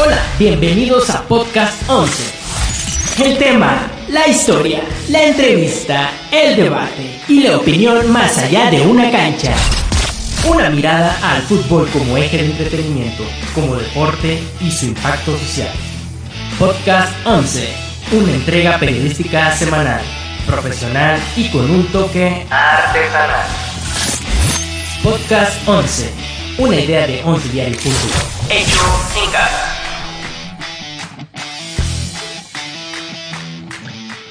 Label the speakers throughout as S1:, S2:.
S1: Hola, bienvenidos a Podcast 11. El tema, la historia, la entrevista, el debate y la opinión más allá de una cancha. Una mirada al fútbol como eje de entretenimiento, como deporte y su impacto social. Podcast 11, una entrega periodística semanal, profesional y con un toque artesanal. Podcast 11, una idea de 11 diario.com. Hecho en casa.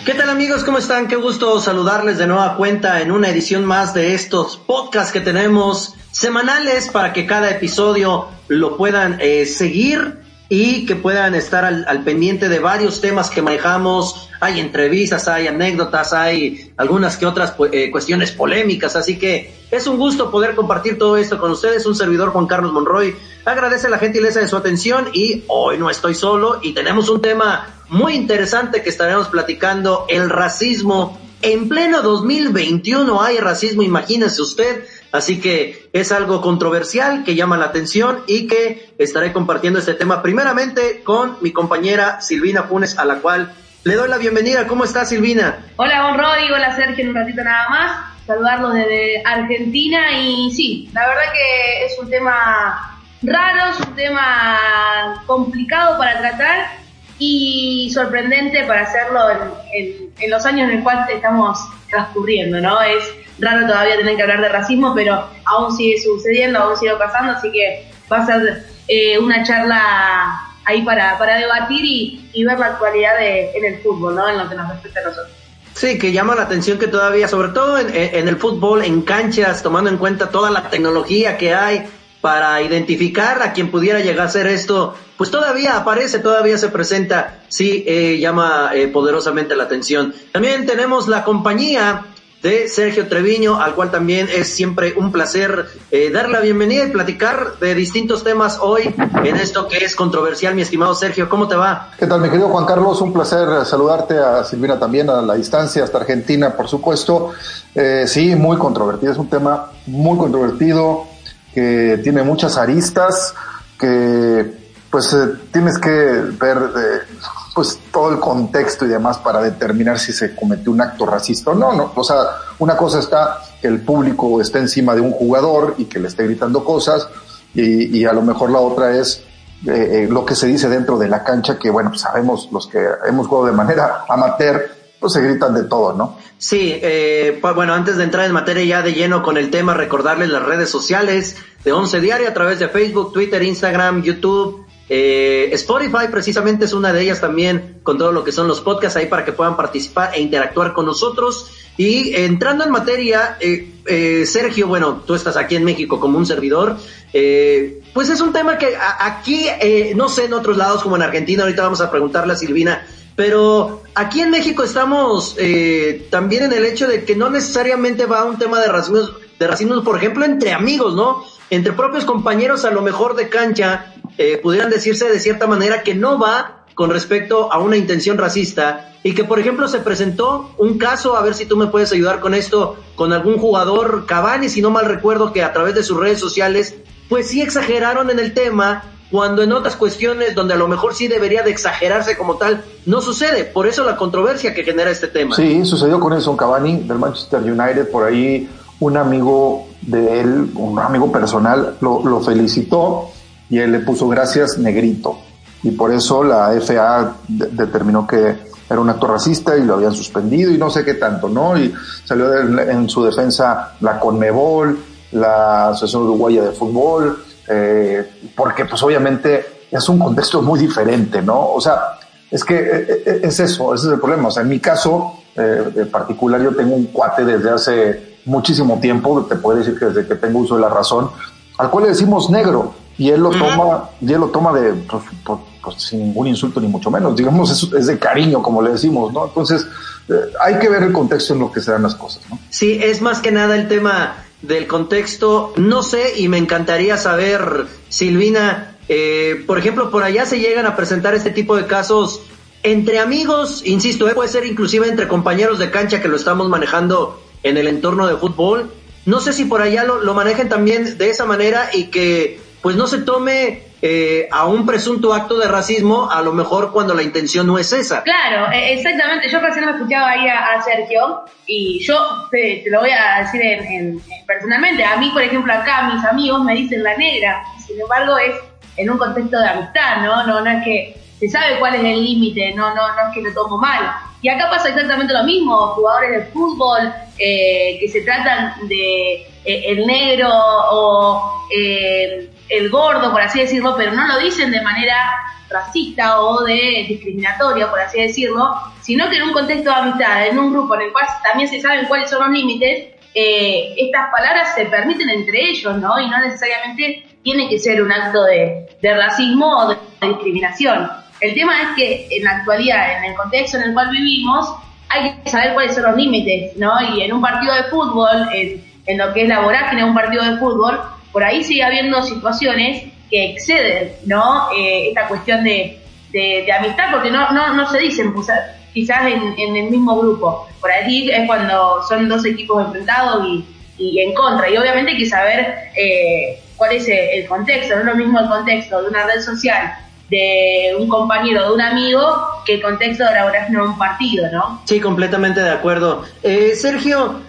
S2: ¿Qué tal amigos? ¿Cómo están? Qué gusto saludarles de nueva cuenta en una edición más de estos podcasts que tenemos semanales para que cada episodio lo puedan eh, seguir y que puedan estar al, al, pendiente de varios temas que manejamos. Hay entrevistas, hay anécdotas, hay algunas que otras eh, cuestiones polémicas, así que es un gusto poder compartir todo esto con ustedes. Un servidor Juan Carlos Monroy agradece la gentileza de su atención y hoy no estoy solo y tenemos un tema muy interesante que estaremos platicando, el racismo. En pleno 2021 hay racismo, imagínese usted. Así que es algo controversial que llama la atención y que estaré compartiendo este tema primeramente con mi compañera Silvina Funes, a la cual le doy la bienvenida. ¿Cómo está Silvina?
S3: Hola, Juan Rodrigo, hola Sergio, en un ratito nada más. Saludarlos desde Argentina y sí, la verdad que es un tema raro, es un tema complicado para tratar y sorprendente para hacerlo en, en, los años en los cuales estamos transcurriendo, ¿no? Es raro todavía tener que hablar de racismo, pero aún sigue sucediendo, aún sigue pasando, así que va a ser eh, una charla ahí para, para debatir y, ver la actualidad de, en el fútbol, ¿no? En lo que nos respecta a nosotros.
S2: Sí, que llama la atención que todavía, sobre todo en, el fútbol, en canchas, tomando en cuenta toda la tecnología que hay para identificar a quien pudiera llegar a hacer esto, pues todavía aparece, todavía se presenta, sí, eh, llama eh, poderosamente la atención. También tenemos la compañía de Sergio Treviño, al cual también es siempre un placer eh, dar la bienvenida y platicar de distintos temas hoy en esto que es controversial, mi estimado Sergio. ¿Cómo te va?
S4: ¿Qué tal, mi querido Juan Carlos? Un placer saludarte a Silvina también a la distancia, hasta Argentina, por supuesto. Eh, sí, muy controvertido, es un tema muy controvertido que tiene muchas aristas, que pues eh, tienes que ver eh, pues todo el contexto y demás para determinar si se cometió un acto racista o no, no. O sea, una cosa está que el público esté encima de un jugador y que le esté gritando cosas, y, y a lo mejor la otra es eh, eh lo que se dice dentro de la cancha, que bueno, pues sabemos los que hemos jugado de manera amateur, pues se gritan de todo, ¿no?
S2: Sí, eh, pues bueno, antes de entrar en materia ya de lleno con el tema, recordarles las redes sociales de Once Diario a través de Facebook, Twitter, Instagram, YouTube, eh, Spotify precisamente es una de ellas también con todo lo que son los podcasts ahí para que puedan participar e interactuar con nosotros. Y entrando en materia, eh, eh, Sergio, bueno, tú estás aquí en México como un servidor, eh, pues es un tema que aquí, eh, no sé en otros lados como en Argentina, ahorita vamos a preguntarle a Silvina, pero aquí en México estamos también en el hecho de que no necesariamente va a un tema de racismo, de racismo, por ejemplo, entre amigos, ¿no? Entre propios compañeros a lo mejor de cancha, eh, pudieran decirse de cierta manera que no va con respecto a una intención racista y que por ejemplo se presentó un caso, a ver si tú me puedes ayudar con esto, con algún jugador Cavani, si no mal recuerdo que a través de sus redes sociales, pues sí exageraron en el tema, cuando en otras cuestiones donde a lo mejor sí debería de exagerarse como tal, no sucede. Por eso la controversia que genera este tema.
S4: Sí, sucedió con Edson Cavani del Manchester United, por ahí un amigo de él, un amigo personal, lo, lo felicitó y él le puso gracias negrito. Y por eso la FA de determinó que era un acto racista y lo habían suspendido y no sé qué tanto, ¿no? Y salió en su defensa la Conmebol, la Asociación Uruguaya de Fútbol, eh, porque pues obviamente es un contexto muy diferente, ¿no? O sea, es que eh, eh, es eso, ese es el problema. O sea, en mi caso en particular yo tengo un cuate desde hace muchísimo tiempo, te puedo decir que desde que tengo uso de la razón, al cual le decimos negro y él lo toma, y él lo toma de, pues, pues, pues, sin ningún insulto ni mucho menos, digamos, es, es de cariño, como le decimos, ¿no? Entonces, eh, hay que ver el contexto en lo que se dan las cosas, ¿no?
S2: Sí, es más que nada el tema del contexto, no sé, y me encantaría saber, Silvina, eh, por ejemplo, por allá se llegan a presentar este tipo de casos entre amigos, insisto, eh, puede ser inclusive entre compañeros de cancha que lo estamos manejando en el entorno de fútbol. No sé si por allá lo, lo manejen también de esa manera y que pues no se tome eh, a un presunto acto de racismo, a lo mejor cuando la intención no es esa.
S3: Claro, e, exactamente. Yo recién me escuchaba ahí a, Sergio y yo te, lo voy a decir en, personalmente. A mí, por ejemplo, acá mis amigos me dicen la negra. Sin embargo, es en un contexto de amistad, ¿no? No, no es que se sabe cuál es el límite, no, no, no es que lo tomo mal. Y acá pasa exactamente lo mismo, jugadores de fútbol eh, que se tratan de eh, el negro o eh, el gordo, por así decirlo, pero no lo dicen de manera racista o de discriminatoria, por así decirlo, sino que en un contexto de amistad, en un grupo en el cual también se saben cuáles son los límites, estas palabras se permiten entre ellos, ¿no? Y no necesariamente tiene que ser un acto de, de racismo o de discriminación. El tema es que en la actualidad, en el contexto en el cual vivimos, hay que saber cuáles son los límites, ¿no? Y en un partido de fútbol, en, lo que es la vorágine de un partido de fútbol, por ahí sigue habiendo situaciones que exceden, ¿no? Eh, esta cuestión de, de, amistad, porque no, no, no se dicen pues, quizás en, en, el mismo grupo. Por ahí es cuando son dos equipos enfrentados y, y en contra. Y obviamente hay que saber eh, cuál es el contexto, no es lo mismo el contexto de una red social de un compañero, de un amigo, que el contexto de la no un partido, ¿no?
S2: Sí, completamente de acuerdo. Eh, Sergio,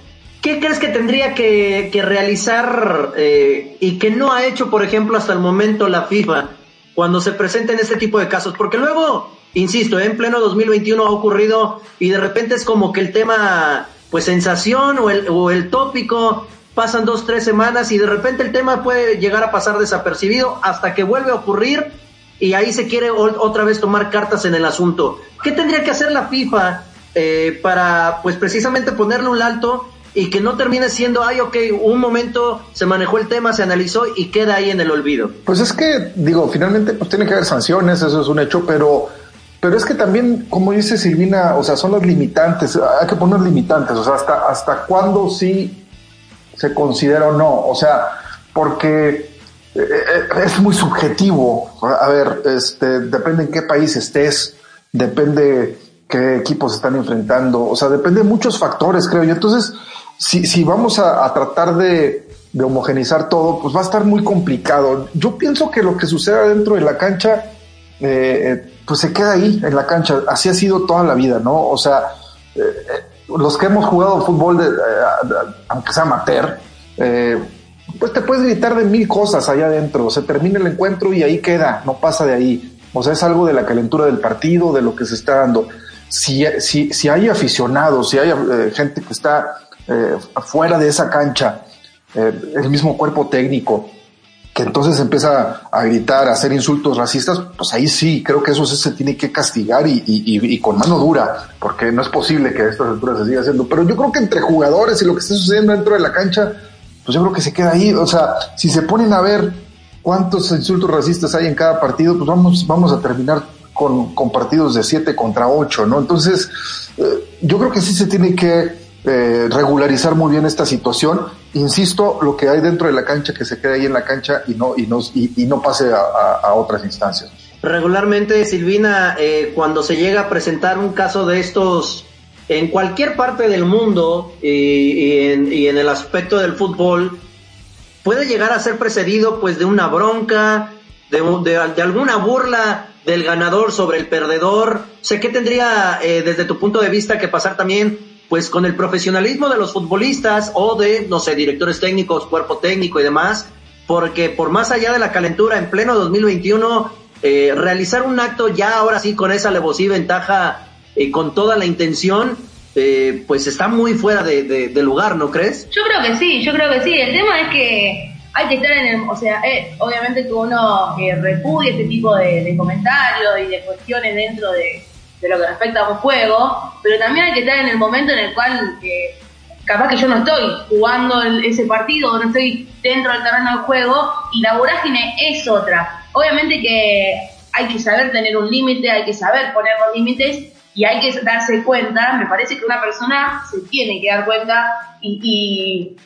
S2: ¿qué crees que tendría que, realizar eh, y que no ha hecho, por ejemplo, hasta el momento la FIFA cuando se presenten este tipo de casos? Porque luego, insisto, en pleno 2021 ha ocurrido y de repente es como que el tema, pues sensación o el, o el tópico pasan dos, tres semanas y de repente el tema puede llegar a pasar desapercibido hasta que vuelve a ocurrir y ahí se quiere otra vez tomar cartas en el asunto. ¿Qué tendría que hacer la FIFA eh, para, pues precisamente ponerle un alto y que no termine siendo, ay, ok, un momento se manejó el tema, se analizó y queda ahí en el olvido?
S4: Pues es que, digo, finalmente pues tiene que haber sanciones, eso es un hecho, pero... Pero es que también, como dice Silvina, o sea, son las limitantes, hay que poner limitantes, o sea, hasta, hasta cuándo sí se considera o no, o sea, porque eh, eh, es muy subjetivo. A ver, este, depende en qué país estés, depende qué equipos están enfrentando, o sea, depende de muchos factores, creo yo. Entonces, si, si vamos a, tratar de, de, homogenizar todo, pues va a estar muy complicado. Yo pienso que lo que suceda dentro de la cancha, eh, pues se queda ahí, en la cancha. Así ha sido toda la vida, ¿no? O sea, los que hemos jugado fútbol, de, aunque sea amateur, eh, pues te puedes gritar de mil cosas allá adentro, se termina el encuentro y ahí queda, no pasa de ahí. O sea, es algo de la calentura del partido, de lo que se está dando. Si, si, si hay aficionados, si hay eh, gente que está eh, fuera de esa cancha, eh, el mismo cuerpo técnico, que entonces empieza a gritar, a hacer insultos racistas, pues ahí sí, creo que eso se tiene que castigar y, y, y, con mano dura, porque no es posible que a estas alturas se siga haciendo. Pero yo creo que entre jugadores y lo que está sucediendo dentro de la cancha, pues yo creo que se queda ahí. O sea, si se ponen a ver cuántos insultos racistas hay en cada partido, pues vamos, vamos a terminar con, con partidos de 7 contra 8, ¿no? Entonces, eh, yo creo que sí se tiene que eh, regularizar muy bien esta situación. Insisto, lo que hay dentro de la cancha, que se quede ahí en la cancha y no, y no, y, no pase a, otras instancias.
S2: Regularmente, Silvina, eh, cuando se llega a presentar un caso de estos en cualquier parte del mundo y, en, el aspecto del fútbol puede llegar a ser precedido pues de una bronca, de, de, alguna burla del ganador sobre el perdedor. Sé que tendría eh, desde tu punto de vista que pasar también pues con el profesionalismo de los futbolistas o de, no sé, directores técnicos, cuerpo técnico y demás, porque por más allá de la calentura en pleno 2021, eh, realizar un acto ya ahora sí con esa alevosía y ventaja eh, con toda la intención, eh, pues está muy fuera de, lugar, ¿no crees?
S3: Yo creo que sí, yo creo que sí. El tema es que hay que estar en el, o sea, eh, obviamente que uno repudia este tipo de, comentarios y de cuestiones dentro de, lo que respecta a un juego, pero también hay que estar en el momento en el cual capaz que yo no estoy jugando ese partido, no estoy dentro del terreno del juego y la vorágine es otra. Obviamente que hay que saber tener un límite, hay que saber poner los límites y hay que darse cuenta, me parece que una persona se tiene que dar cuenta y,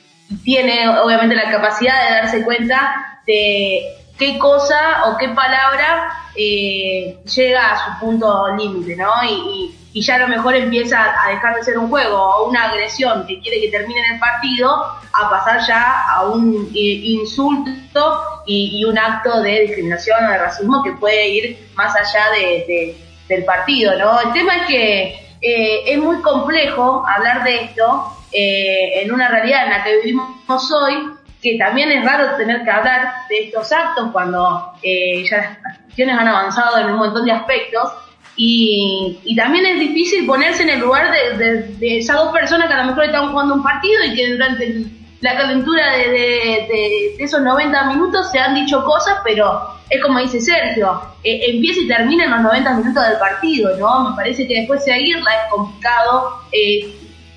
S3: tiene obviamente la capacidad de darse cuenta de qué cosa o qué palabra eh, llega a su punto límite, ¿no? Y, ya a lo mejor empieza a dejar de ser un juego o una agresión que quiere que termine en el partido a pasar ya a un eh, insulto y, un acto de discriminación o de racismo que puede ir más allá de, del partido, ¿no? El tema es que eh, es muy complejo hablar de esto en una realidad en la que vivimos hoy, que también es raro tener que hablar de estos actos cuando ya cuestiones han avanzado en un montón de aspectos y, también es difícil ponerse en el lugar de, de, esas dos personas que a lo mejor están jugando un partido y que durante la calentura de, de, esos 90 minutos se han dicho cosas, pero es como dice Sergio, eh, empieza y termina en los 90 minutos del partido, ¿no? Me parece que después seguirla es complicado, eh,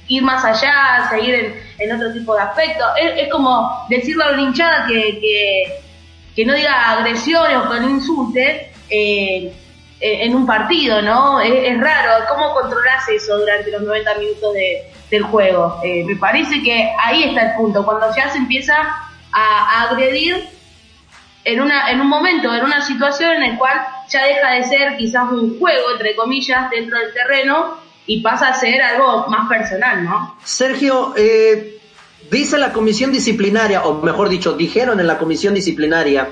S3: ir más allá, seguir en, otro tipo de aspectos. Es, como decirle a una hinchada que, que no diga agresiones o que no insulte eh, eh, en un partido, ¿no? Es, raro. ¿Cómo controlas eso durante los 90 minutos del juego? Eh, me parece que ahí está el punto, cuando ya se empieza a, agredir en, una, en un momento, en una situación en la cual ya deja de ser quizás un juego, entre comillas, dentro del terreno y pasa a ser algo más personal, ¿no?
S2: Sergio, eh, Dice la comisión disciplinaria, o mejor dicho, dijeron en la comisión disciplinaria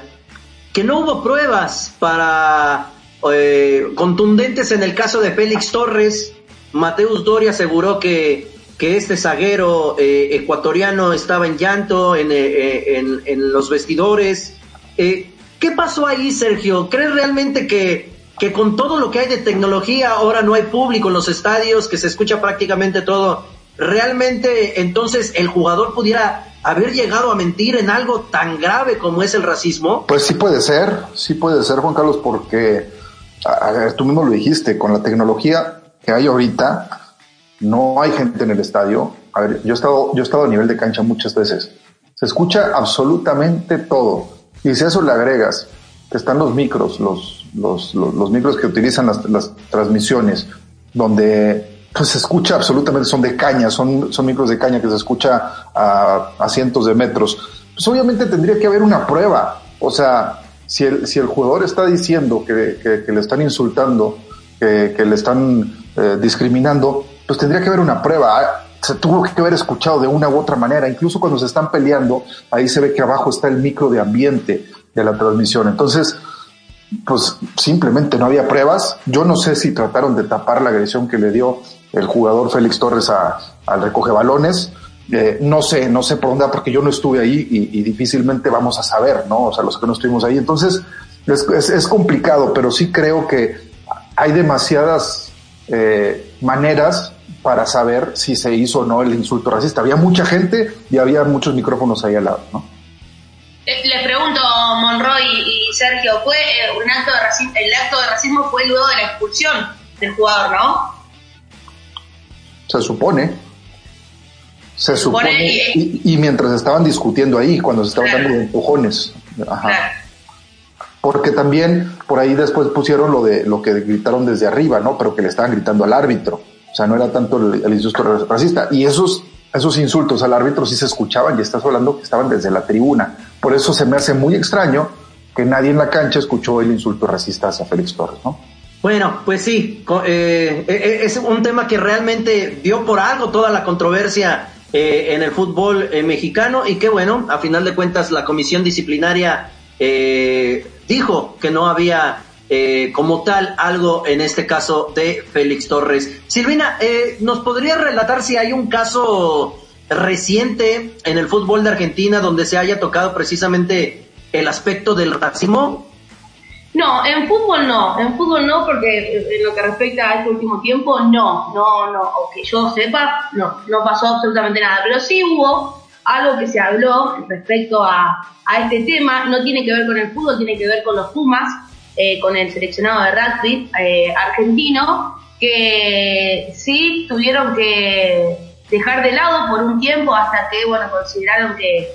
S2: que no hubo pruebas para eh, contundentes en el caso de Félix Torres. Mateus Doria aseguró que, que este zaguero eh, ecuatoriano estaba en llanto en, en, los vestidores. ¿Qué pasó ahí, Sergio? ¿Crees realmente que, que con todo lo que hay de tecnología ahora no hay público en los estadios, que se escucha prácticamente todo realmente entonces el jugador pudiera haber llegado a mentir en algo tan grave como es el racismo?
S4: Pues sí puede ser, sí puede ser, Juan Carlos, porque tú mismo lo dijiste, con la tecnología que hay ahorita, no hay gente en el estadio. A ver, yo he estado, yo he estado a nivel de cancha muchas veces. Se escucha absolutamente todo. Y si a eso le agregas que están los micros, los, los, micros que utilizan las, las transmisiones, donde pues se escucha absolutamente, son de caña, son, son micros de caña que se escucha a, cientos de metros. Pues obviamente tendría que haber una prueba. O sea, si el, si el jugador está diciendo que, que, le están insultando, que, que le están eh, discriminando, pues tendría que haber una prueba. Ah, se tuvo que haber escuchado de una u otra manera. Incluso cuando se están peleando, ahí se ve que abajo está el micro de ambiente de la transmisión. Entonces, pues simplemente no había pruebas. Yo no sé si trataron de tapar la agresión que le dio el jugador Félix Torres a, al recoge balones. Eh, no sé, no sé por dónde, porque yo no estuve ahí y, difícilmente vamos a saber, ¿no? O sea, los que no estuvimos ahí. Entonces, es, es, complicado, pero sí creo que hay demasiadas eh, maneras para saber si se hizo o no el insulto racista. Había mucha gente y había muchos micrófonos ahí al lado, ¿no?
S3: Eh, le pregunto, Monroy y Sergio, ¿fue un acto de racismo, el acto de racismo fue luego de la expulsión del jugador, ¿no?
S4: Se supone. Se supone. y, mientras estaban discutiendo ahí, cuando se estaban dando empujones. Ajá. Porque también por ahí después pusieron lo de lo que gritaron desde arriba, ¿no? Pero que le estaban gritando al árbitro. O sea, no era tanto el, insulto racista. Y esos, esos insultos al árbitro sí se escuchaban y estás hablando que estaban desde la tribuna. Por eso se me hace muy extraño que nadie en la cancha escuchó el insulto racista hacia Félix Torres, ¿no?
S2: Bueno, pues sí, eh, eh, eh, es un tema que realmente dio por algo toda la controversia en el fútbol mexicano y que bueno, a final de cuentas la comisión disciplinaria dijo que no había como tal algo en este caso de Félix Torres. Silvina, ¿nos podría relatar si hay un caso reciente en el fútbol de Argentina donde se haya tocado precisamente el aspecto del racismo?
S3: No, en fútbol no, en fútbol no, porque en lo que respecta a este último tiempo, no, no, no, o que yo sepa, no, no pasó absolutamente nada, pero sí hubo algo que se habló respecto a, a este tema, no tiene que ver con el fútbol, tiene que ver con los Pumas, eh, con el seleccionado de rugby eh, argentino, que sí tuvieron que dejar de lado por un tiempo hasta que, bueno, consideraron que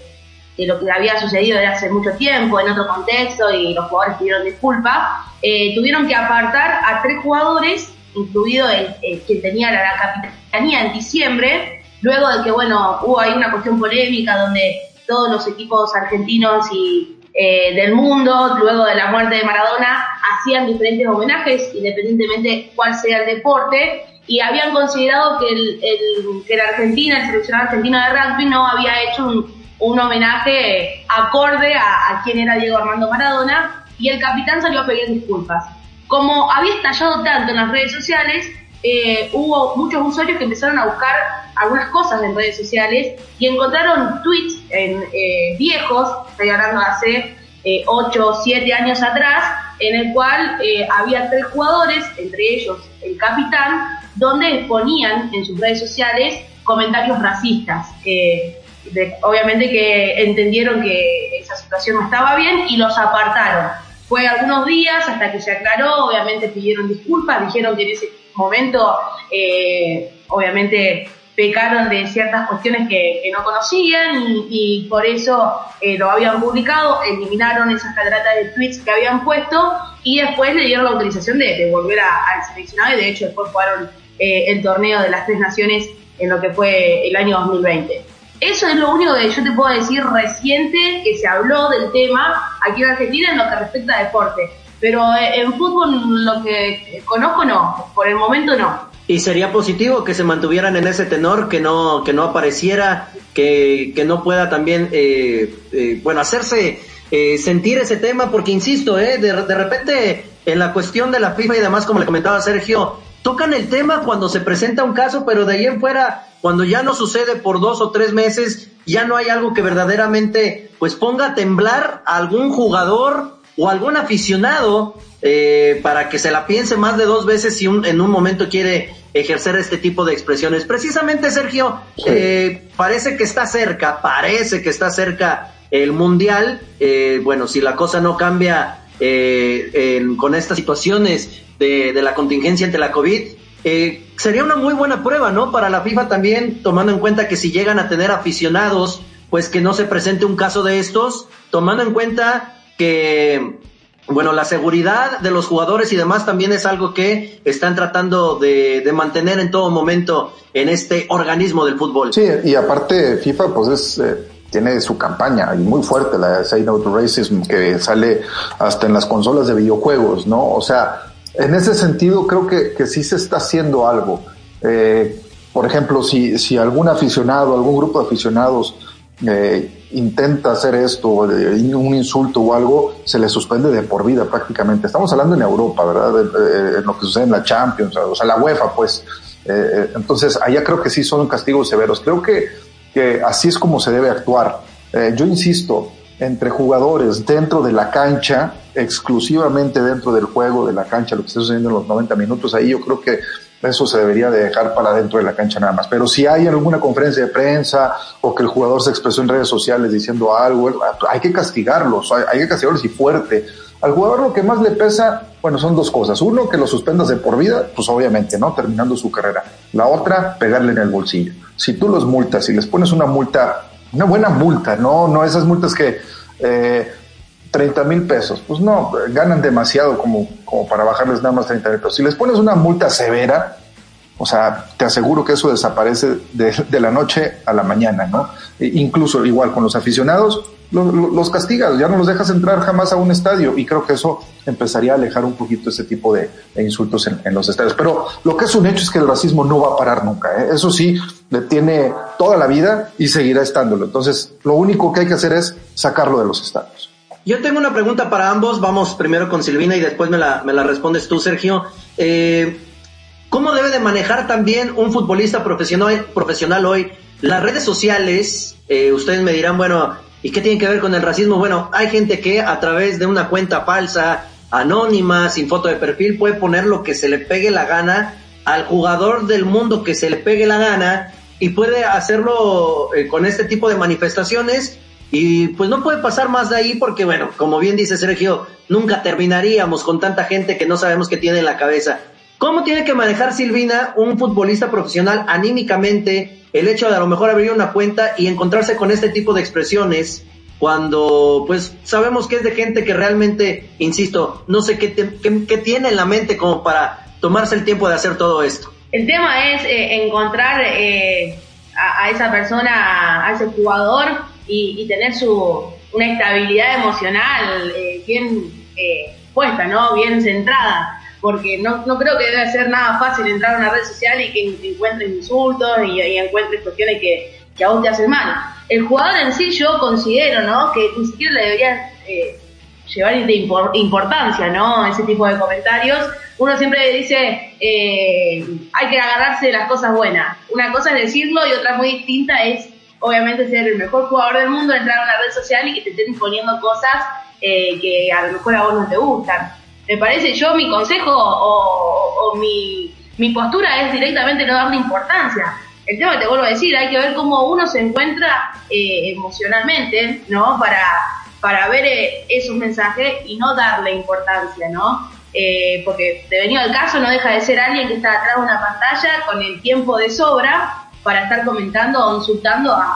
S3: lo que había sucedido desde hace mucho tiempo, en otro contexto, y los jugadores pidieron disculpas, eh, tuvieron que apartar a tres jugadores, incluido el, quien tenía la, capitanía en diciembre, luego de que, bueno, hubo ahí una cuestión polémica donde todos los equipos argentinos y eh, del mundo, luego de la muerte de Maradona, hacían diferentes homenajes, independientemente cuál sea el deporte, y habían considerado que, el, el, que la Argentina, el seleccionado argentino de rugby, no había hecho un, un homenaje acorde a, a quien era Diego Armando Maradona, y el capitán salió a pedir disculpas. Como había estallado tanto en las redes sociales, eh, hubo muchos usuarios que empezaron a buscar algunas cosas en redes sociales y encontraron tweets en, eh, viejos, estoy hablando de hace eh, 8 o 7 años atrás, en el cual eh, había tres jugadores, entre ellos el capitán, donde ponían en sus redes sociales comentarios racistas. De, obviamente que entendieron que esa situación no estaba bien y los apartaron. Fue algunos días hasta que se aclaró, obviamente pidieron disculpas, dijeron que en ese momento, eh, obviamente, pecaron de ciertas cuestiones que, no conocían y, por eso eh, lo habían publicado, eliminaron esas cadratas de tweets que habían puesto y después le dieron la autorización de, volver al seleccionado y de hecho después jugaron eh, el torneo de las tres naciones en lo que fue el año 2020. Eso es lo único que yo te puedo decir reciente que se habló del tema aquí en Argentina en lo que respecta a deporte. Pero eh, en fútbol lo que conozco no, por el momento no.
S2: Y sería positivo que se mantuvieran en ese tenor, que no, que no apareciera, que, que no pueda también, eh, eh, bueno, hacerse eh, sentir ese tema, porque insisto, eh, de, de repente en la cuestión de la FIFA y demás, como le comentaba Sergio, tocan el tema cuando se presenta un caso, pero de ahí en fuera, cuando ya no sucede por dos o tres meses, ya no hay algo que verdaderamente pues ponga a temblar a algún jugador o algún aficionado eh, para que se la piense más de dos veces si un, en un momento quiere ejercer este tipo de expresiones. Precisamente, Sergio, sí. eh, parece que está cerca, parece que está cerca el Mundial. Eh, bueno, si la cosa no cambia eh, en, con estas situaciones de, de, la contingencia ante la COVID, eh, sería una muy buena prueba, ¿no? Para la FIFA también, tomando en cuenta que si llegan a tener aficionados, pues que no se presente un caso de estos, tomando en cuenta que bueno, la seguridad de los jugadores y demás también es algo que están tratando de, mantener en todo momento en este organismo del fútbol.
S4: Sí, y aparte FIFA pues es, eh, tiene su campaña y muy fuerte, la Say No Racism, que sale hasta en las consolas de videojuegos, ¿no? O sea, en ese sentido creo que, que sí se está haciendo algo. Eh, por ejemplo, si, si algún aficionado, algún grupo de aficionados eh, intenta hacer esto, un insulto o algo, se le suspende de por vida prácticamente. Estamos hablando en Europa, ¿verdad? En lo que sucede en la Champions, o sea, la UEFA, pues. Eh, entonces, allá creo que sí son castigos severos. Creo que, así es como se debe actuar. Eh, yo insisto, entre jugadores dentro de la cancha, exclusivamente dentro del juego de la cancha, lo que está sucediendo en los 90 minutos, ahí yo creo que eso se debería de dejar para dentro de la cancha nada más. Pero si hay alguna conferencia de prensa o que el jugador se expresó en redes sociales diciendo algo, hay que castigarlos, hay que castigarlos y fuerte. Al jugador lo que más le pesa, bueno, son dos cosas. Uno, que lo suspendas de por vida, pues obviamente, ¿no? Terminando su carrera. La otra, pegarle en el bolsillo. Si tú los multas y les pones una multa, una buena multa, no, no esas multas que, eh, 30 mil pesos. Pues no, ganan demasiado como, como para bajarles nada más 30 mil pesos. Si les pones una multa severa, o sea, te aseguro que eso desaparece de, la noche a la mañana, ¿no? E incluso igual con los aficionados, lo, lo, los castigas, ya no los dejas entrar jamás a un estadio y creo que eso empezaría a alejar un poquito ese tipo de, insultos en, en, los estadios. Pero lo que es un hecho es que el racismo no va a parar nunca, ¿eh? eso sí, detiene toda la vida y seguirá estándolo. Entonces, lo único que hay que hacer es sacarlo de los estadios.
S2: Yo tengo una pregunta para ambos. Vamos primero con Silvina y después me la, me la respondes tú, Sergio. Eh, ¿Cómo debe de manejar también un futbolista profesional, hoy las redes sociales? Eh, ustedes me dirán, bueno, ¿y qué tiene que ver con el racismo? Bueno, hay gente que a través de una cuenta falsa, anónima, sin foto de perfil, puede poner lo que se le pegue la gana al jugador del mundo que se le pegue la gana y puede hacerlo eh, con este tipo de manifestaciones y pues no puede pasar más de ahí porque, bueno, como bien dice Sergio, nunca terminaríamos con tanta gente que no sabemos qué tiene en la cabeza. ¿Cómo tiene que manejar Silvina, un futbolista profesional, anímicamente, el hecho de a lo mejor abrir una cuenta y encontrarse con este tipo de expresiones cuando, pues, sabemos que es de gente que realmente, insisto, no sé qué, te, qué, tiene en la mente como para tomarse el tiempo de hacer todo esto?
S3: El tema es eh, encontrar eh, a esa persona, a ese jugador, y, tener su, una estabilidad emocional eh, bien eh, puesta, ¿no? Bien centrada, porque no, no creo que debe ser nada fácil entrar a una red social y que encuentres insultos y, encuentres cuestiones que, que, a vos te hacen mal. El jugador en sí yo considero, ¿no? Que ni siquiera le debería eh, llevar de importancia, ¿no? Ese tipo de comentarios. Uno siempre dice, eh, hay que agarrarse de las cosas buenas. Una cosa es decirlo y otra muy distinta es, obviamente, ser el mejor jugador del mundo, entrar a una red social y que te estén imponiendo cosas eh, que a lo mejor a vos no te gustan. Me parece, yo mi consejo o, mi, mi postura es directamente no darle importancia. El tema que te vuelvo a decir, hay que ver cómo uno se encuentra eh, emocionalmente, ¿no? Para, para ver eh, esos mensajes y no darle importancia, ¿no? Eh, porque de venido al caso no deja de ser alguien que está atrás de una pantalla con el tiempo de sobra para estar comentando o insultando a,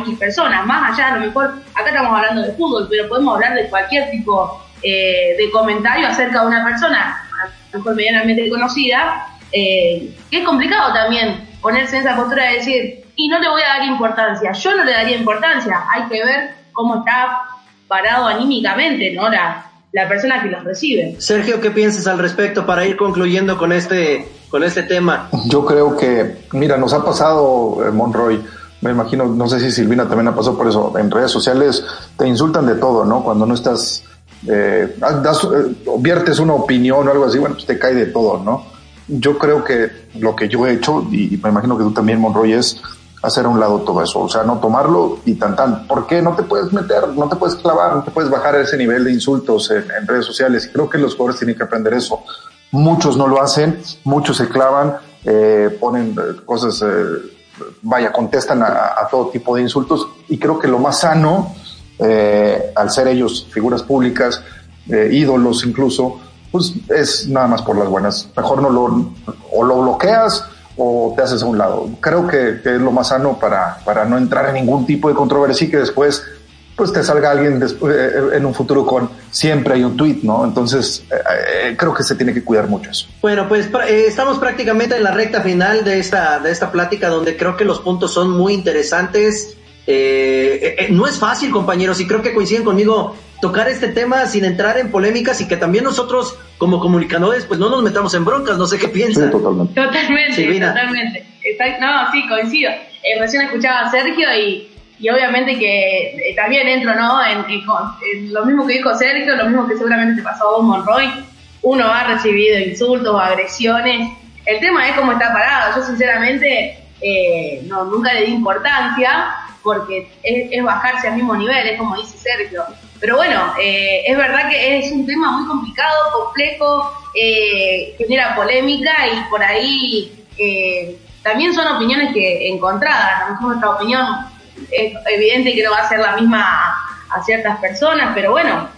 S3: X personas. Más allá, a lo mejor, acá estamos hablando de fútbol, pero podemos hablar de cualquier tipo eh, de comentario acerca de una persona, a lo mejor medianamente conocida, que es complicado también ponerse en esa postura de decir, y no le voy a dar importancia. Yo no le daría importancia, hay que ver cómo está parado anímicamente, ¿no? La, la persona que los recibe.
S2: Sergio, ¿qué piensas al respecto para ir concluyendo con este, con este tema?
S4: Yo creo que, mira, nos ha pasado, eh, Monroy, me imagino, no sé si Silvina también ha pasado por eso, en redes sociales te insultan de todo, ¿no? Cuando no estás, eh, das, eh, viertes una opinión o algo así, bueno, pues te cae de todo, ¿no? Yo creo que lo que yo he hecho, y me imagino que tú también, Monroy, es hacer a un lado todo eso, o sea, no tomarlo y tan tan. ¿Por qué no te puedes meter, no te puedes clavar, no te puedes bajar a ese nivel de insultos en, redes sociales? Y creo que los jugadores tienen que aprender eso. Muchos no lo hacen, muchos se clavan, eh, ponen eh, cosas, eh, vaya, contestan a, todo tipo de insultos y creo que lo más sano, al ser ellos figuras públicas, ídolos incluso, pues es nada más por las buenas. Mejor no lo, o lo bloqueas o te haces a un lado. Creo que, es lo más sano para, para, no entrar en ningún tipo de controversia y que después pues te salga alguien después, eh, en un futuro con siempre hay un tweet, ¿no? Entonces eh, eh, creo que se tiene que cuidar mucho eso.
S2: Bueno, pues estamos prácticamente en la recta final de esta, de esta plática donde creo que los puntos son muy interesantes. no es fácil, compañeros, y creo que coinciden conmigo tocar este tema sin entrar en polémicas y que también nosotros como comunicadores pues no nos metamos en broncas, no sé qué piensan.
S3: totalmente. Totalmente, totalmente. no, sí, coincido. Eh, recién escuchaba a Sergio y, y obviamente que eh, también entro ¿no? En, lo mismo que dijo Sergio, lo mismo que seguramente te pasó a vos, Monroy. Uno ha recibido insultos o agresiones. El tema es cómo está parado. Yo sinceramente eh, no, nunca le di importancia porque es, bajarse al mismo nivel, es como dice Sergio pero bueno, eh, es verdad que es un tema muy complicado, complejo, eh, genera polémica y por ahí eh, también son opiniones que encontradas. Nuestra opinión es evidente que no va a ser la misma a, ciertas personas, pero bueno,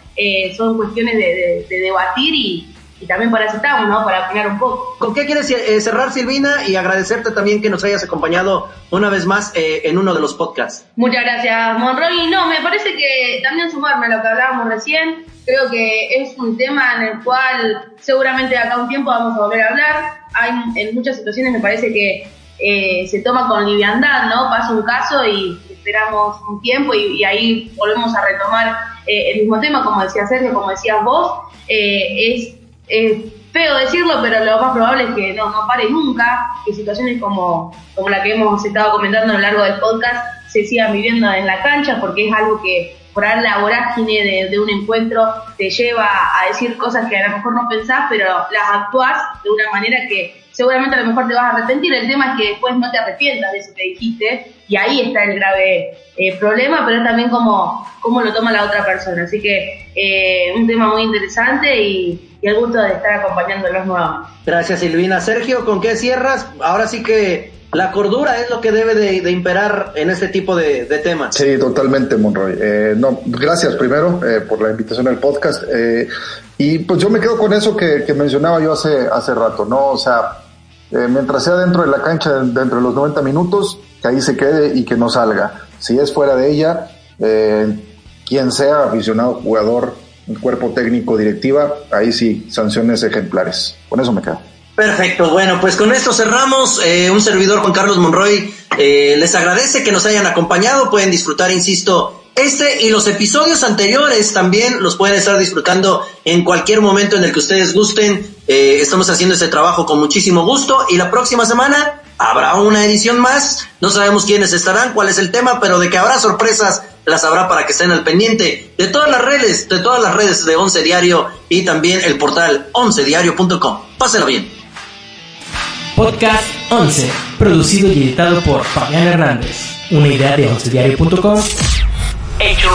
S3: son cuestiones de debatir y, y también para eso estamos, ¿no? Para opinar un poco.
S2: ¿Con qué quieres eh, cerrar, Silvina? Y agradecerte también que nos hayas acompañado una vez más eh, en uno de los podcasts.
S3: Muchas gracias, Monroy. No, me parece que también sumarme a lo que hablábamos recién, creo que es un tema en el cual seguramente acá un tiempo vamos a volver a hablar. Hay en muchas situaciones me parece que eh, se toma con liviandad, ¿no? Pasa un caso y esperamos un tiempo y, ahí volvemos a retomar el mismo tema, como decía Sergio, como decías vos, es es feo decirlo, pero lo más probable es que no, no pare nunca, que situaciones como, como la que hemos estado comentando a lo largo del podcast se sigan viviendo en la cancha, porque es algo que por la vorágine de, un encuentro te lleva a decir cosas que a lo mejor no pensás, pero las actuás de una manera que seguramente a lo mejor te vas a arrepentir. El tema es que después no te arrepientas de eso que dijiste, y ahí está el grave eh, problema, pero también cómo, cómo lo toma la otra persona. Así que eh, un tema muy interesante y, y el gusto de estar acompañándolos nuevamente.
S2: Gracias Silvina. Sergio, ¿con qué cierras? Ahora sí que la cordura es lo que debe de, imperar en este tipo de, temas.
S4: Sí, totalmente, Monroy. Eh, no, gracias primero eh, por la invitación al podcast. Eh, y pues yo me quedo con eso que, mencionaba yo hace, hace rato, ¿no? O sea, mientras sea dentro de la cancha, dentro de los 90 minutos, que ahí se quede y que no salga. Si es fuera de ella, quien sea aficionado, jugador, cuerpo técnico, directiva, ahí sí, sanciones ejemplares. Con eso me quedo.
S2: Perfecto, bueno, pues con esto cerramos. Eh, un servidor Juan Carlos Monroy eh, les agradece que nos hayan acompañado. Pueden disfrutar, insisto, Este y los episodios anteriores también los pueden estar disfrutando en cualquier momento en el que ustedes gusten. Eh, estamos haciendo este trabajo con muchísimo gusto y la próxima semana habrá una edición más. No sabemos quiénes estarán, cuál es el tema, pero de que habrá sorpresas las habrá para que estén al pendiente de todas las redes, de todas las redes de Once Diario y también el portal oncediario.com. Pásenlo bien.
S1: Podcast 11, producido y editado por Fabián Hernández. Una idea de oncediario.com. Hecho